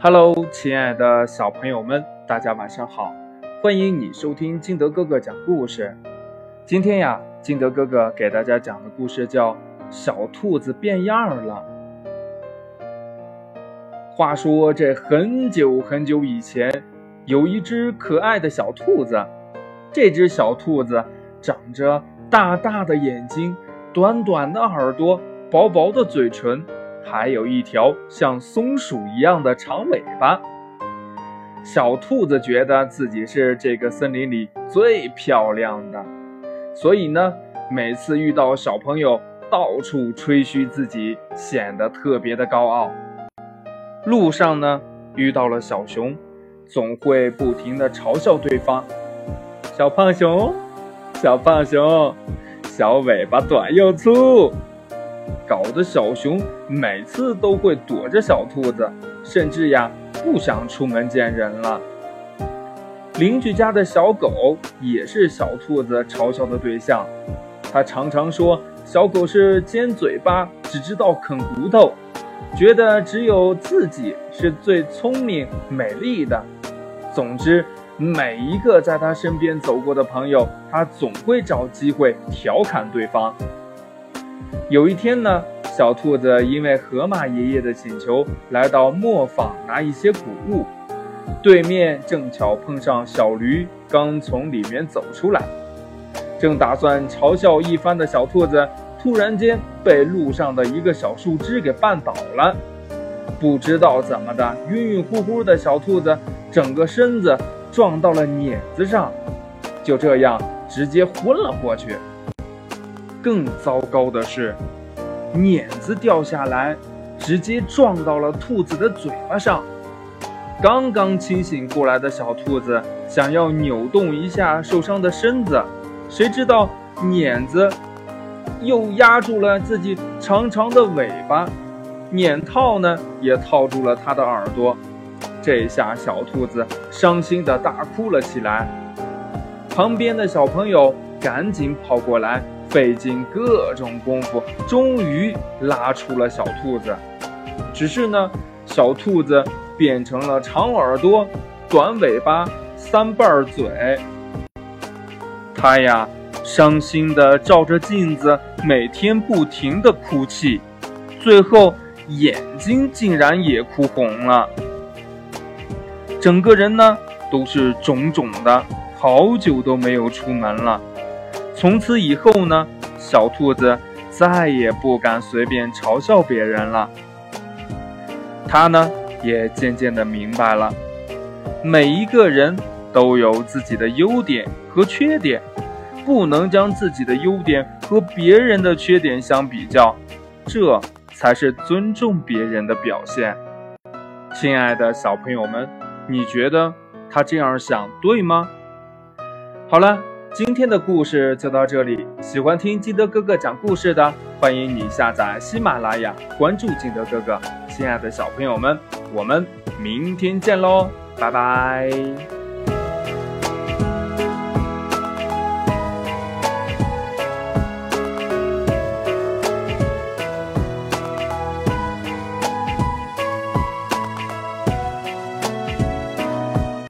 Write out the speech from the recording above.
Hello，亲爱的小朋友们，大家晚上好！欢迎你收听金德哥哥讲故事。今天呀，金德哥哥给大家讲的故事叫《小兔子变样了》。话说，这很久很久以前，有一只可爱的小兔子。这只小兔子长着大大的眼睛、短短的耳朵、薄薄的嘴唇。还有一条像松鼠一样的长尾巴。小兔子觉得自己是这个森林里最漂亮的，所以呢，每次遇到小朋友，到处吹嘘自己，显得特别的高傲。路上呢，遇到了小熊，总会不停的嘲笑对方：“小胖熊，小胖熊，小尾巴短又粗。”搞得小熊每次都会躲着小兔子，甚至呀不想出门见人了。邻居家的小狗也是小兔子嘲笑的对象，他常常说小狗是尖嘴巴，只知道啃骨头，觉得只有自己是最聪明美丽的。总之，每一个在他身边走过的朋友，他总会找机会调侃对方。有一天呢，小兔子因为河马爷爷的请求，来到磨坊拿一些谷物。对面正巧碰上小驴刚从里面走出来，正打算嘲笑一番的小兔子，突然间被路上的一个小树枝给绊倒了。不知道怎么的，晕晕乎乎的小兔子整个身子撞到了碾子上，就这样直接昏了过去。更糟糕的是，碾子掉下来，直接撞到了兔子的嘴巴上。刚刚清醒过来的小兔子想要扭动一下受伤的身子，谁知道碾子又压住了自己长长的尾巴，碾套呢也套住了它的耳朵。这下小兔子伤心的大哭了起来。旁边的小朋友赶紧跑过来。费尽各种功夫，终于拉出了小兔子。只是呢，小兔子变成了长耳朵、短尾巴、三瓣嘴。它呀，伤心的照着镜子，每天不停的哭泣，最后眼睛竟然也哭红了。整个人呢，都是肿肿的，好久都没有出门了。从此以后呢，小兔子再也不敢随便嘲笑别人了。它呢，也渐渐的明白了，每一个人都有自己的优点和缺点，不能将自己的优点和别人的缺点相比较，这才是尊重别人的表现。亲爱的小朋友们，你觉得他这样想对吗？好了。今天的故事就到这里。喜欢听金德哥哥讲故事的，欢迎你下载喜马拉雅，关注金德哥哥。亲爱的小朋友们，我们明天见喽，拜拜。